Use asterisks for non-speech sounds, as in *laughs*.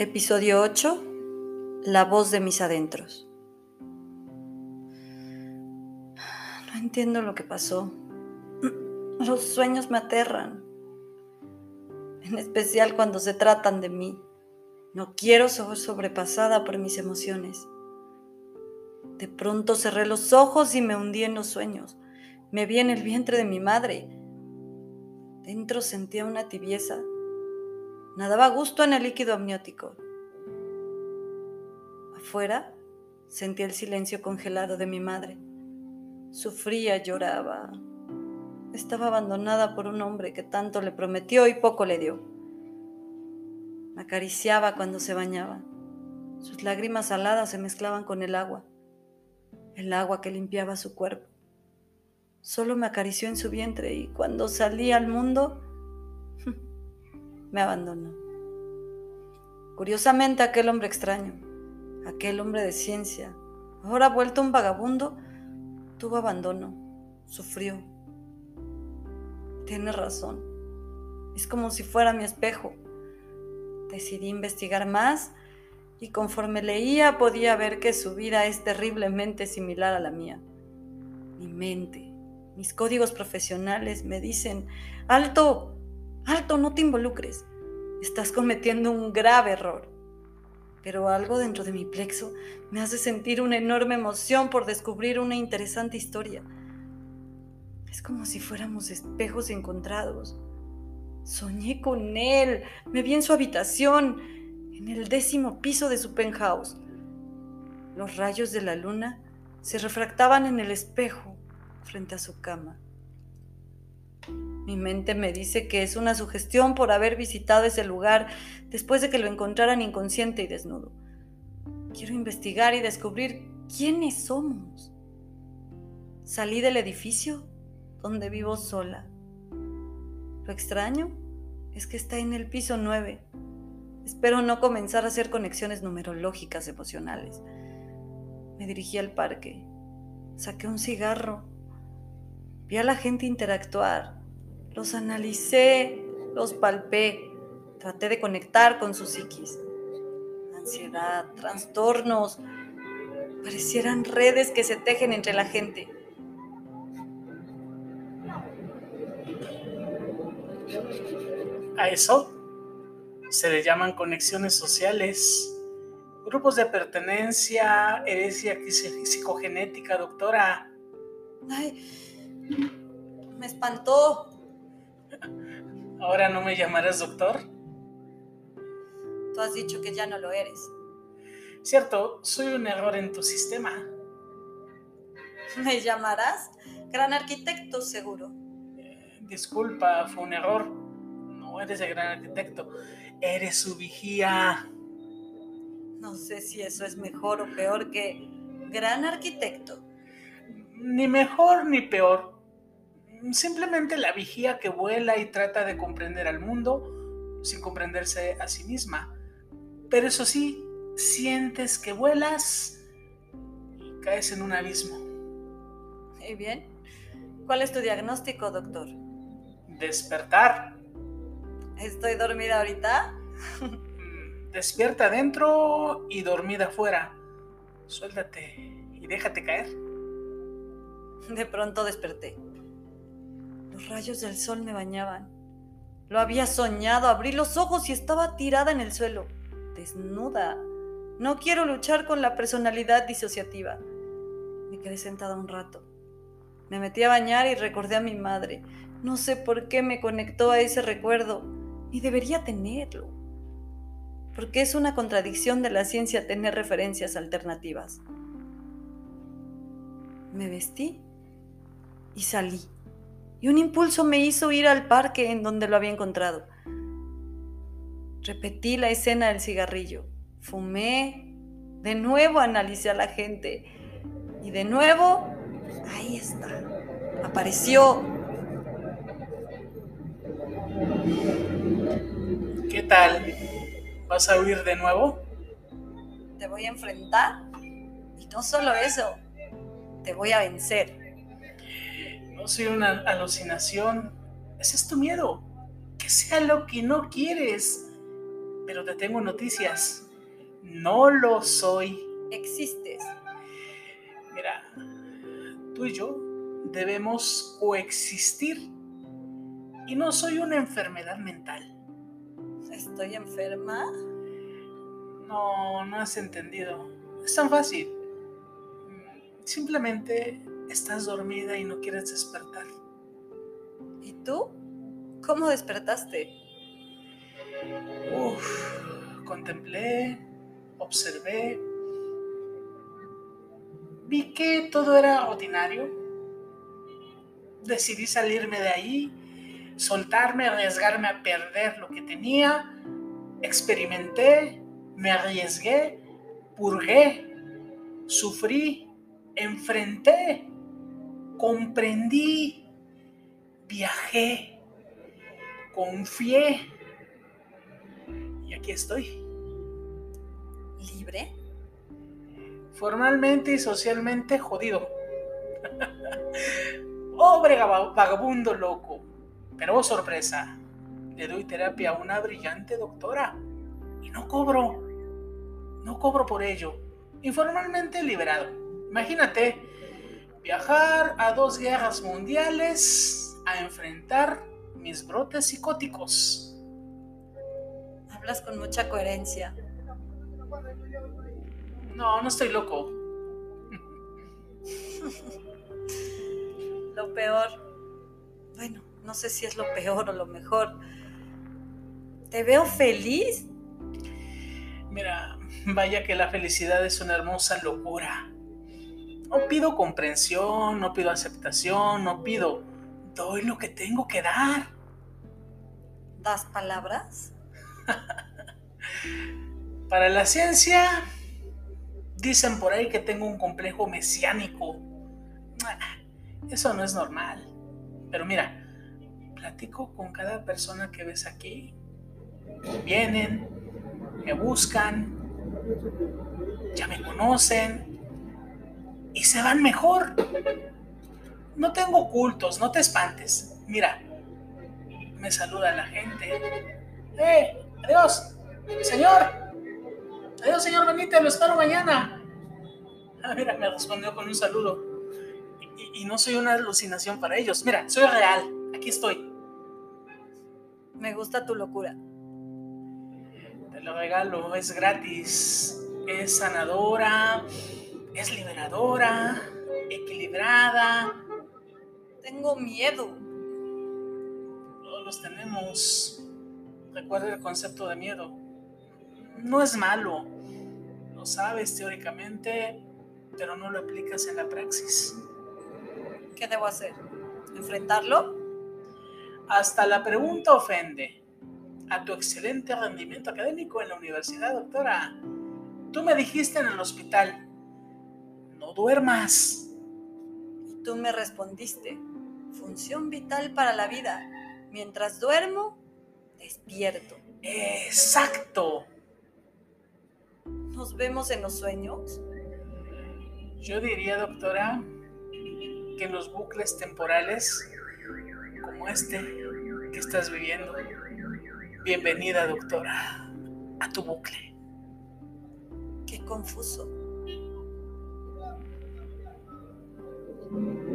Episodio 8. La voz de mis adentros. No entiendo lo que pasó. *clears throat* Los sueños me aterran. En especial cuando se tratan de mí. No quiero ser sobrepasada por mis emociones. De pronto cerré los ojos y me hundí en los sueños. Me vi en el vientre de mi madre. Dentro sentía una tibieza Nadaba gusto en el líquido amniótico. Afuera sentía el silencio congelado de mi madre. Sufría, lloraba. Estaba abandonada por un hombre que tanto le prometió y poco le dio. Me acariciaba cuando se bañaba. Sus lágrimas saladas se mezclaban con el agua, el agua que limpiaba su cuerpo. Solo me acarició en su vientre y cuando salí al mundo me abandonó. Curiosamente aquel hombre extraño, aquel hombre de ciencia, ahora vuelto un vagabundo, tuvo abandono, sufrió. Tiene razón. Es como si fuera mi espejo. Decidí investigar más y conforme leía podía ver que su vida es terriblemente similar a la mía. Mi mente, mis códigos profesionales me dicen, alto, Alto, no te involucres. Estás cometiendo un grave error. Pero algo dentro de mi plexo me hace sentir una enorme emoción por descubrir una interesante historia. Es como si fuéramos espejos encontrados. Soñé con él, me vi en su habitación, en el décimo piso de su penthouse. Los rayos de la luna se refractaban en el espejo frente a su cama. Mi mente me dice que es una sugestión por haber visitado ese lugar después de que lo encontraran inconsciente y desnudo. Quiero investigar y descubrir quiénes somos. Salí del edificio donde vivo sola. Lo extraño es que está en el piso 9. Espero no comenzar a hacer conexiones numerológicas emocionales. Me dirigí al parque. Saqué un cigarro. Vi a la gente interactuar los analicé, los palpé, traté de conectar con su psiquis. Ansiedad, trastornos, parecieran redes que se tejen entre la gente. A eso se le llaman conexiones sociales, grupos de pertenencia, herencia psicogenética, doctora. Ay, me espantó. ¿Ahora no me llamarás doctor? Tú has dicho que ya no lo eres. Cierto, soy un error en tu sistema. ¿Me llamarás? Gran arquitecto, seguro. Eh, disculpa, fue un error. No eres el gran arquitecto, eres su vigía. No sé si eso es mejor o peor que gran arquitecto. Ni mejor ni peor simplemente la vigía que vuela y trata de comprender al mundo sin comprenderse a sí misma. Pero eso sí, sientes que vuelas y caes en un abismo. Muy bien. ¿Cuál es tu diagnóstico, doctor? Despertar. ¿Estoy dormida ahorita? Despierta adentro y dormida afuera. Suéltate y déjate caer. De pronto desperté. Los rayos del sol me bañaban. Lo había soñado, abrí los ojos y estaba tirada en el suelo, desnuda. No quiero luchar con la personalidad disociativa. Me quedé sentada un rato. Me metí a bañar y recordé a mi madre. No sé por qué me conectó a ese recuerdo, ni debería tenerlo. Porque es una contradicción de la ciencia tener referencias alternativas. Me vestí y salí y un impulso me hizo ir al parque en donde lo había encontrado. Repetí la escena del cigarrillo, fumé, de nuevo analicé a la gente y de nuevo, ahí está, apareció. ¿Qué tal? ¿Vas a huir de nuevo? Te voy a enfrentar y no solo eso, te voy a vencer no soy una alucinación. Ese es tu miedo. Que sea lo que no quieres. Pero te tengo noticias. No lo soy. Existes. Mira, tú y yo debemos coexistir. Y no soy una enfermedad mental. ¿Estoy enferma? No, no has entendido. Es tan fácil. Simplemente estás dormida y no quieres despertar. ¿Y tú? ¿Cómo despertaste? Uf, contemplé, observé, vi que todo era ordinario. Decidí salirme de ahí, soltarme, arriesgarme a perder lo que tenía. Experimenté, me arriesgué, purgué, sufrí, enfrenté, comprendí, viajé, confié. Y aquí estoy. ¿Libre? Formalmente y socialmente jodido. *laughs* Pobre vagabundo loco. Pero oh sorpresa, le doy terapia a una brillante doctora. Y no cobro. No cobro por ello. Informalmente liberado. Imagínate viajar a dos guerras mundiales a enfrentar mis brotes psicóticos. Hablas con mucha coherencia. No, no estoy loco. *laughs* lo peor, bueno, no sé si es lo peor o lo mejor. Te veo feliz. Mira, vaya que la felicidad es una hermosa locura. No pido comprensión, no pido aceptación, no pido, doy lo que tengo que dar. ¿Das palabras? *laughs* Para la ciencia, dicen por ahí que tengo un complejo mesiánico. Eso no es normal. Pero mira, platico con cada persona que ves aquí. Vienen, me buscan, ya me conocen, y se van mejor. No tengo cultos, no te espantes. Mira, me saluda la gente. ¡Eh! ¡Adiós! ¡Señor! ¡Adiós, señor Benítez! ¡Lo espero mañana! Ah, mira, me respondió con un saludo. Y, y no soy una alucinación para ellos. Mira, soy real. Aquí estoy. Me gusta tu locura. Te lo regalo, es gratis, es sanadora, es liberadora, equilibrada. Tengo miedo. Todos los tenemos. Recuerda el concepto de miedo. No es malo. Lo sabes teóricamente, pero no lo aplicas en la praxis. ¿Qué debo hacer? ¿Enfrentarlo? Hasta la pregunta ofende. A tu excelente rendimiento académico en la universidad, doctora. Tú me dijiste en el hospital, no duermas. Y tú me respondiste, función vital para la vida. Mientras duermo, despierto. Exacto. ¿Nos vemos en los sueños? Yo diría, doctora, que en los bucles temporales, como este que estás viviendo, bienvenida, doctora, a tu bucle. Qué confuso. Amen.